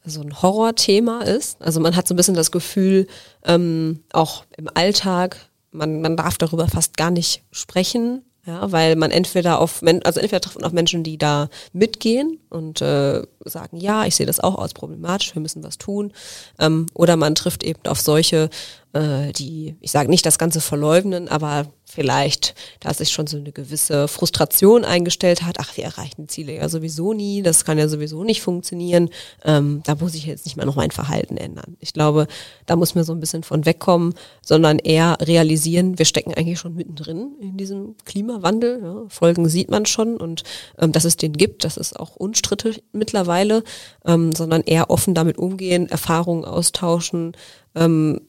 [SPEAKER 3] so ein Horrorthema ist. Also man hat so ein bisschen das Gefühl, ähm, auch im Alltag, man, man darf darüber fast gar nicht sprechen. Ja, weil man entweder auf, also entweder trifft man auf Menschen, die da mitgehen und äh, sagen, ja, ich sehe das auch als problematisch, wir müssen was tun. Ähm, oder man trifft eben auf solche, äh, die, ich sage nicht das Ganze verleugnen, aber vielleicht, da sich schon so eine gewisse Frustration eingestellt hat, ach, wir erreichen die Ziele ja sowieso nie, das kann ja sowieso nicht funktionieren, ähm, da muss ich jetzt nicht mehr noch mein Verhalten ändern. Ich glaube, da muss man so ein bisschen von wegkommen, sondern eher realisieren, wir stecken eigentlich schon mittendrin in diesem Klimawandel. Ja, Folgen sieht man schon und ähm, dass es den gibt, das ist auch unstrittig mittlerweile, ähm, sondern eher offen damit umgehen, Erfahrungen austauschen, ähm,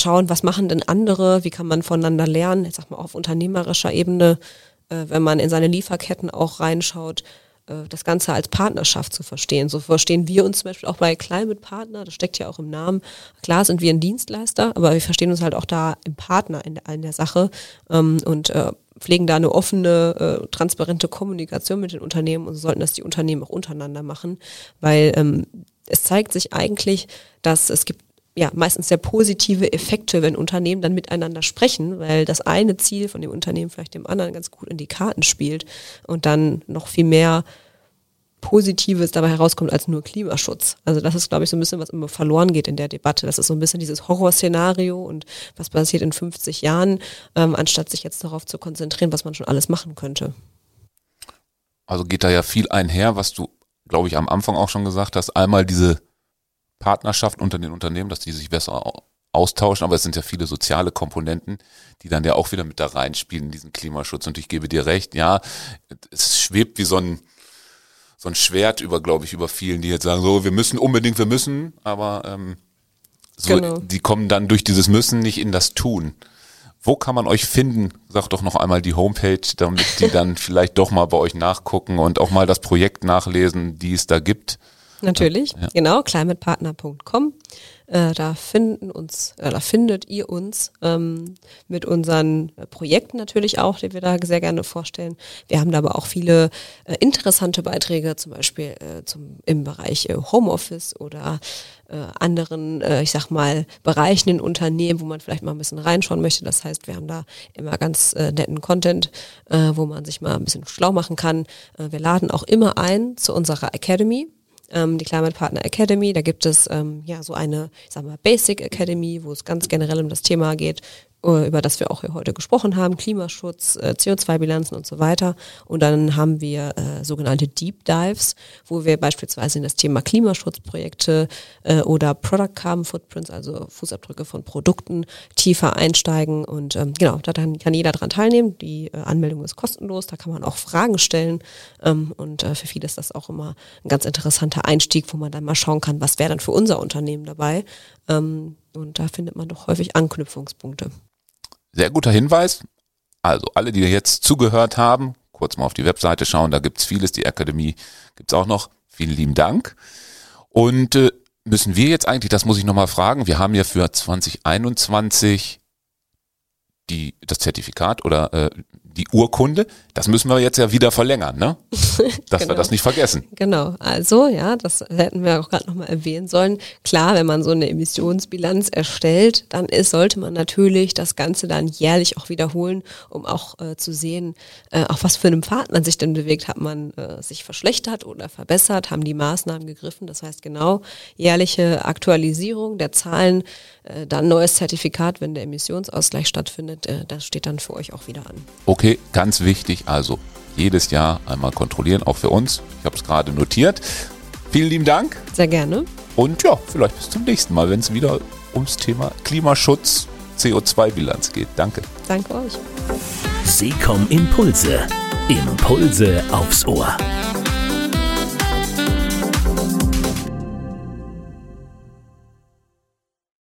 [SPEAKER 3] schauen, was machen denn andere, wie kann man voneinander lernen, ich sag mal auf unternehmerischer Ebene, äh, wenn man in seine Lieferketten auch reinschaut, äh, das Ganze als Partnerschaft zu verstehen. So verstehen wir uns zum Beispiel auch bei Climate Partner, das steckt ja auch im Namen. Klar sind wir ein Dienstleister, aber wir verstehen uns halt auch da im Partner in der, in der Sache ähm, und äh, pflegen da eine offene, äh, transparente Kommunikation mit den Unternehmen und sollten das die Unternehmen auch untereinander machen, weil ähm, es zeigt sich eigentlich, dass es gibt ja, meistens sehr positive Effekte, wenn Unternehmen dann miteinander sprechen, weil das eine Ziel von dem Unternehmen vielleicht dem anderen ganz gut in die Karten spielt und dann noch viel mehr Positives dabei herauskommt als nur Klimaschutz. Also das ist, glaube ich, so ein bisschen, was immer verloren geht in der Debatte. Das ist so ein bisschen dieses Horrorszenario und was passiert in 50 Jahren, ähm, anstatt sich jetzt darauf zu konzentrieren, was man schon alles machen könnte.
[SPEAKER 1] Also geht da ja viel einher, was du, glaube ich, am Anfang auch schon gesagt hast. Einmal diese Partnerschaft unter den Unternehmen, dass die sich besser austauschen, aber es sind ja viele soziale Komponenten, die dann ja auch wieder mit da reinspielen in diesen Klimaschutz. Und ich gebe dir recht, ja, es schwebt wie so ein, so ein Schwert über, glaube ich, über vielen, die jetzt sagen, so, wir müssen unbedingt, wir müssen, aber ähm, So, genau. Die kommen dann durch dieses Müssen nicht in das Tun. Wo kann man euch finden? Sag doch noch einmal die Homepage, damit die dann vielleicht doch mal bei euch nachgucken und auch mal das Projekt nachlesen, die es da gibt.
[SPEAKER 3] Natürlich, ja. genau, climatepartner.com. Äh, da finden uns, äh, da findet ihr uns ähm, mit unseren Projekten natürlich auch, die wir da sehr gerne vorstellen. Wir haben da aber auch viele äh, interessante Beiträge, zum Beispiel äh, zum, im Bereich äh, Homeoffice oder äh, anderen, äh, ich sag mal, Bereichen in Unternehmen, wo man vielleicht mal ein bisschen reinschauen möchte. Das heißt, wir haben da immer ganz äh, netten Content, äh, wo man sich mal ein bisschen schlau machen kann. Äh, wir laden auch immer ein zu unserer Academy ähm, die Climate Partner Academy. Da gibt es ähm, ja so eine, ich sag mal, Basic Academy, wo es ganz generell um das Thema geht, über das wir auch hier heute gesprochen haben, Klimaschutz, äh, CO2-Bilanzen und so weiter. Und dann haben wir äh, sogenannte Deep Dives, wo wir beispielsweise in das Thema Klimaschutzprojekte äh, oder Product Carbon Footprints, also Fußabdrücke von Produkten, tiefer einsteigen. Und ähm, genau, da kann jeder dran teilnehmen. Die äh, Anmeldung ist kostenlos, da kann man auch Fragen stellen. Ähm, und äh, für viele ist das auch immer ein ganz interessanter Einstieg, wo man dann mal schauen kann, was wäre dann für unser Unternehmen dabei. Ähm, und da findet man doch häufig Anknüpfungspunkte.
[SPEAKER 1] Sehr guter Hinweis. Also alle, die jetzt zugehört haben, kurz mal auf die Webseite schauen, da gibt's vieles, die Akademie gibt's auch noch. Vielen lieben Dank. Und äh, müssen wir jetzt eigentlich, das muss ich nochmal fragen, wir haben ja für 2021 die, das Zertifikat oder äh, die Urkunde, das müssen wir jetzt ja wieder verlängern, ne? Dass genau. wir das nicht vergessen.
[SPEAKER 3] Genau, also ja, das hätten wir auch gerade nochmal erwähnen sollen. Klar, wenn man so eine Emissionsbilanz erstellt, dann ist, sollte man natürlich das Ganze dann jährlich auch wiederholen, um auch äh, zu sehen, äh, auf was für einem Pfad man sich denn bewegt. Hat man äh, sich verschlechtert oder verbessert? Haben die Maßnahmen gegriffen? Das heißt genau, jährliche Aktualisierung der Zahlen, äh, dann neues Zertifikat, wenn der Emissionsausgleich stattfindet, äh, das steht dann für euch auch wieder an.
[SPEAKER 1] Okay, ganz wichtig, also jedes Jahr einmal kontrollieren, auch für uns. Ich habe es gerade notiert. Vielen lieben Dank.
[SPEAKER 3] Sehr gerne.
[SPEAKER 1] Und ja, vielleicht bis zum nächsten Mal, wenn es wieder ums Thema Klimaschutz, CO2-Bilanz geht. Danke.
[SPEAKER 3] Danke euch.
[SPEAKER 2] Seekom Impulse. Impulse aufs Ohr.